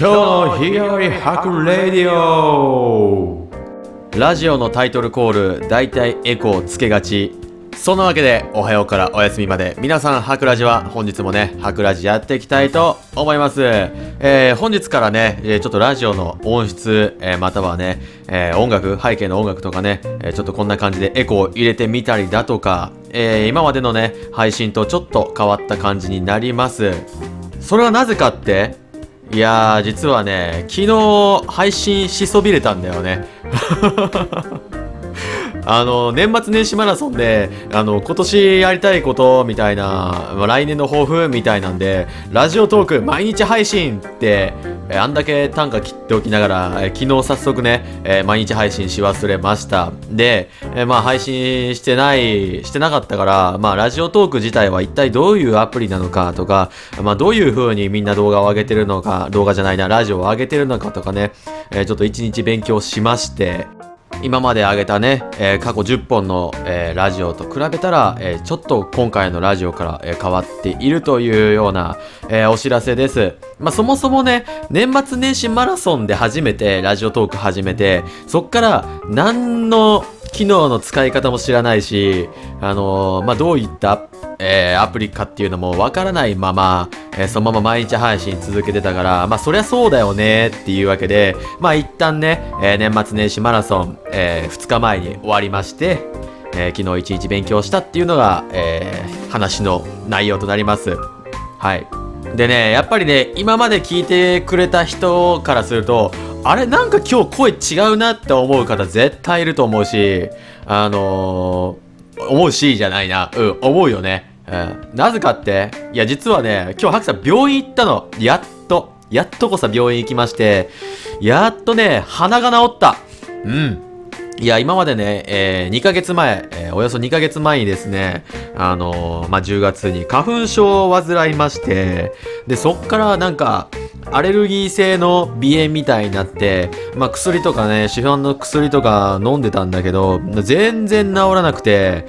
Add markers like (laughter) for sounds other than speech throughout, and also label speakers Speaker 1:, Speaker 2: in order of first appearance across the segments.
Speaker 1: 今日の日和白レディオ。ラジオのタイトルコール大体エコーつけがち。そんなわけでおはようからお休みまで。皆さんハクラジは本日もねハクラジやっていきたいと思います、えー、本日からねえちょっとラジオの音質、えーまたはね、えー音楽背景の音楽とかね、えちょっとこんな感じでエコー入れてみたりだとか、え今までのね配信とちょっと変わった感じになります。それはなぜかっていやー実はね昨日配信しそびれたんだよね。(laughs) あの年末年始マラソンであの今年やりたいことみたいな来年の抱負みたいなんでラジオトーク毎日配信ってえあんだけ単価切っておきながらえ昨日早速ね、え毎日配信し忘れました。で、えまあ配信してないしてなかったからまあラジオトーク自体は一体どういうアプリなのかとかまあどういう風にみんな動画を上げてるのか動画じゃないなラジオを上げてるのかとかね、えちょっと一日勉強しまして。今まで上げたね、えー過去10本の、えーラジオと比べたら、えーちょっと今回のラジオから、え変わっているというような、えお知らせです。まあ、そもそもね、年末年始マラソンで初めてラジオトーク始めて、そっから何の機能の使い方も知らないし、あのまあ、どういった、えーアプリかっていうのもわからないまま、えーそのまま毎日配信続けてたから、まあ、そりゃそうだよねっていうわけで、まあ、一旦ね、えー年末年始マラソン、え2日前に終わりまして、え昨日一日勉強したっていうのが、えー話の内容となります。はい。でね、やっぱりね、今まで聞いてくれた人からすると、あれなんか今日声違うなって思う方絶対いると思うし、あの思うしじゃないな。うん、思うよね。なぜかって、いや実はね、今日ハクさん病院行ったの。やっと。やっとこさ病院行きまして、やっとね、鼻が治った。うん。いや、今までね、え2ヶ月前、えーおよそ2ヶ月前にですね、あのーまあ、10月に花粉症を患いまして、で、そっからなんか、アレルギー性の鼻炎みたいになって、まあ、薬とかね、市販の薬とか飲んでたんだけど、全然治らなくて、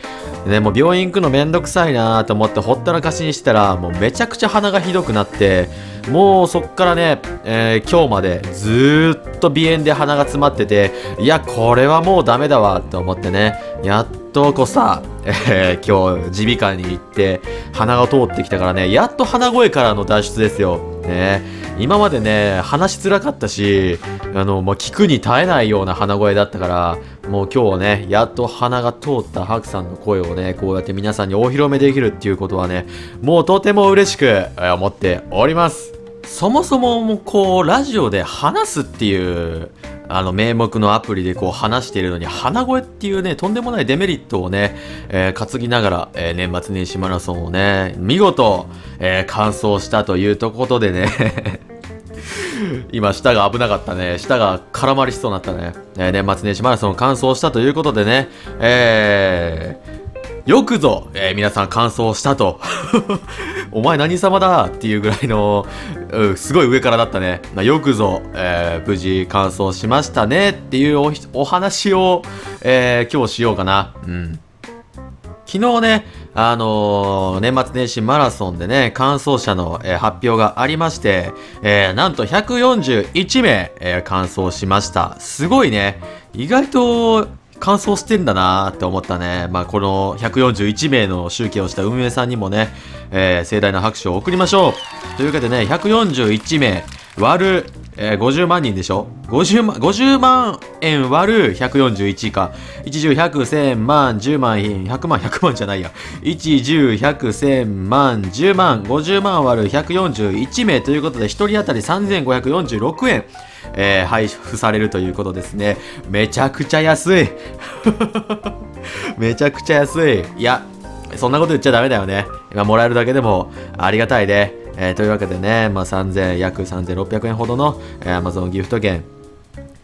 Speaker 1: でも病院行くのめんどくさいなと思ってほったらかしにしたら、もうめちゃくちゃ鼻がひどくなって、もうそっからね、えー今日までずっと鼻炎で鼻が詰まってて、いや、これはもうダメだわって思ってね、やっとこさ、えー今日耳鼻科に行って鼻が通ってきたからね、やっと鼻声からの脱出ですよ。ね、今までね、話しづらかったし、あの、もう聞くに耐えないような鼻声だったから、もう今日ね、やっと鼻が通ったハクさんの声をね、こうやって皆さんにお披露目できるっていうことはね、もうとても嬉しく思っております。そもそももうこうラジオで話すっていうあの名目のアプリでこう話しているのに鼻声っていうねとんでもないデメリットをね、えー担ぎながら、えー年末年始マラソンをね見事、えー完走したというところでね (laughs) 今舌が危なかったね舌が絡まりしそうになったね、えー年末年始マラソン完走したということでねえーよくぞ、えー皆さん完走したと。(laughs) お前何様だっていうぐらいの、うんすごい上からだったね。まあよくぞ、えー無事完走しましたねっていうおお話を、えー今日しようかな。うん。昨日ね、あのー年末年始マラソンでね、完走者の、えー発表がありまして、えーなんと141名、えー完走しました。すごいね。意外と乾燥してんだなーって思ったね。まあ、この141名の集計をした運営さんにもね、えー盛大な拍手を送りましょう。というわけでね、141名割る、えー50万人でしょ ?50 万、50万円割る141か。1、10、100、1000万、10万、100万、100万じゃないや。1、10、100、1000万、10万、50万割る141名ということで、1人当たり3546円。えー配布されるということですね。めちゃくちゃ安い。(laughs) めちゃくちゃ安い。いや、そんなこと言っちゃダメだよね。今もらえるだけでもありがたいね。えーというわけでね、まあ、3000、約3600円ほどの、Amazon ギフト券、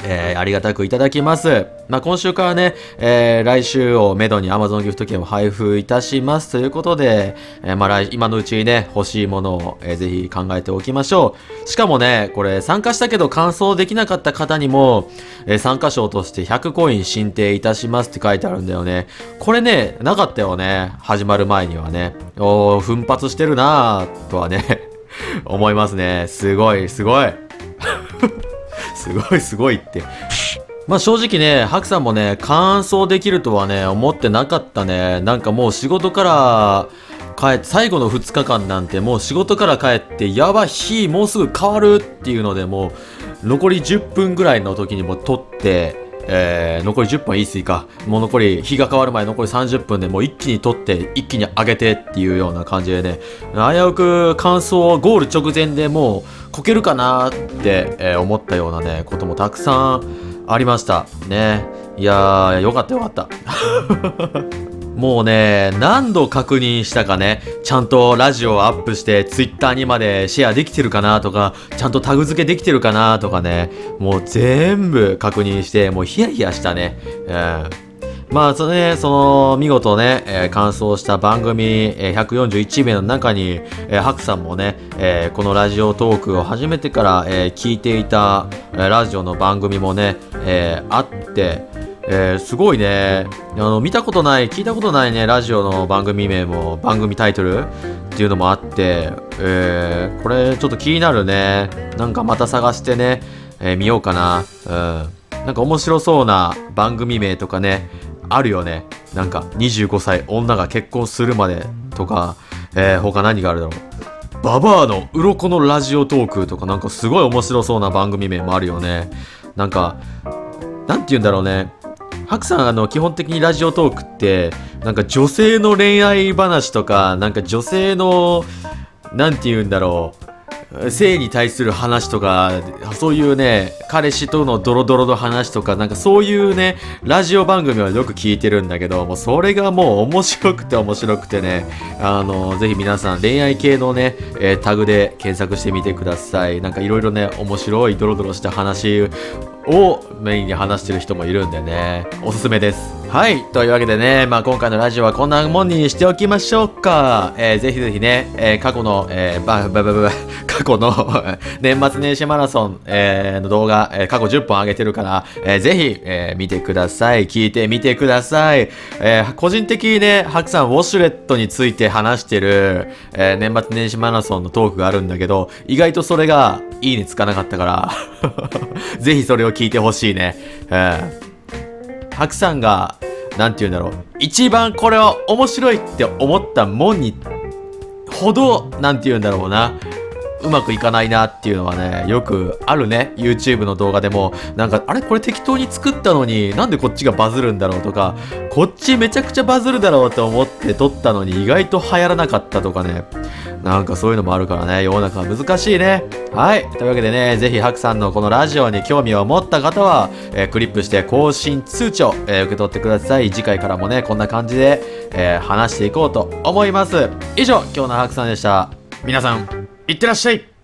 Speaker 1: えーありがたくいただきます。まあ、今週からね、えー来週をめどに Amazon ギフト券を配布いたしますということで、えーまあ来、今のうちにね、欲しいものを、えーぜひ考えておきましょう。しかもね、これ参加したけど完走できなかった方にも、えー参加賞として100コイン申請いたしますって書いてあるんだよね。これね、なかったよね。始まる前にはね。おー、奮発してるなぁ、とはね、(laughs) 思いますね。すごい、すごい。すごいすごいって。まあ正直ね、ハクさんもね、完走できるとはね、思ってなかったね。なんかもう仕事から帰って、最後の2日間なんてもう仕事から帰って、やばい、日もうすぐ変わるっていうので、もう残り10分ぐらいの時にも撮って、えー、残り10分いいっすいか。もう残り、日が変わる前残り30分でもう一気に取って、一気に上げてっていうような感じでね、危うく完走ゴール直前でもうこけるかなって、えー思ったようなね、こともたくさんありました。ね。いやー、よかったよかった。もうね、何度確認したかね、ちゃんとラジオアップして、ツイッターにまでシェアできてるかなとか、ちゃんとタグ付けできてるかなとかね、もう全部確認して、もうヒヤヒヤしたね。うん。まあ、そのね、その、見事ね、えー完走した番組、えー141名の中に、えーハクさんもね、えーこのラジオトークを始めてから、えー聞いていた、えーラジオの番組もね、えーあって、えーすごいね、あの、見たことない、聞いたことないね、ラジオの番組名も、番組タイトルっていうのもあって、えーこれちょっと気になるね。なんかまた探してね、えー見ようかな。うん。なんか面白そうな番組名とかね、あるよね。なんか25歳女が結婚するまでとか、えー他何があるだろう。ババアの鱗のラジオトークとかなんかすごい面白そうな番組名もあるよね。なんか、なんて言うんだろうね。ハクさん、あの、基本的にラジオトークって、なんか女性の恋愛話とか、なんか女性の、なんて言うんだろう。性に対する話とか、そういうね、彼氏とのドロドロの話とか、なんかそういうね、ラジオ番組はよく聞いてるんだけど、もうそれがもう面白くて面白くてね、あの、ぜひ皆さん恋愛系のね、えータグで検索してみてください。なんかいろいろね、面白いドロドロした話をメインに話してる人もいるんでね、おすすめです。はい。というわけでね、まあ今回のラジオはこんなもんにしておきましょうか。えーぜひぜひね、えー過去の、えーば、ば、ば、ば、(laughs) 過去の (laughs) 年末年始マラソン、えーの動画、えー過去10本上げてるから、えーぜひ、えー見てください。聞いてみてください。えー個人的にね、ハクさんウォシュレットについて話してる、えー年末年始マラソンのトークがあるんだけど、意外とそれがいいねつかなかったから、(laughs) ぜひそれを聞いてほしいね。えーハクさんが、なんて言うんだろう、一番これは面白いって思ったもんに、ほど、なんて言うんだろうな、うまくいかないなっていうのはね、よくあるね。YouTube の動画でも、なんか、あれ？これ適当に作ったのに、なんでこっちがバズるんだろうとか、こっちめちゃくちゃバズるだろうと思って撮ったのに意外と流行らなかったとかね。なんかそういうのもあるからね、世の中は難しいね。はい。というわけでね、ぜひハクさんのこのラジオに興味を持った方は、えークリップして更新通知を、えー受け取ってください。次回からもね、こんな感じで、えー話していこうと思います。以上、今日のハクさんでした。皆さん、いってらっしゃい。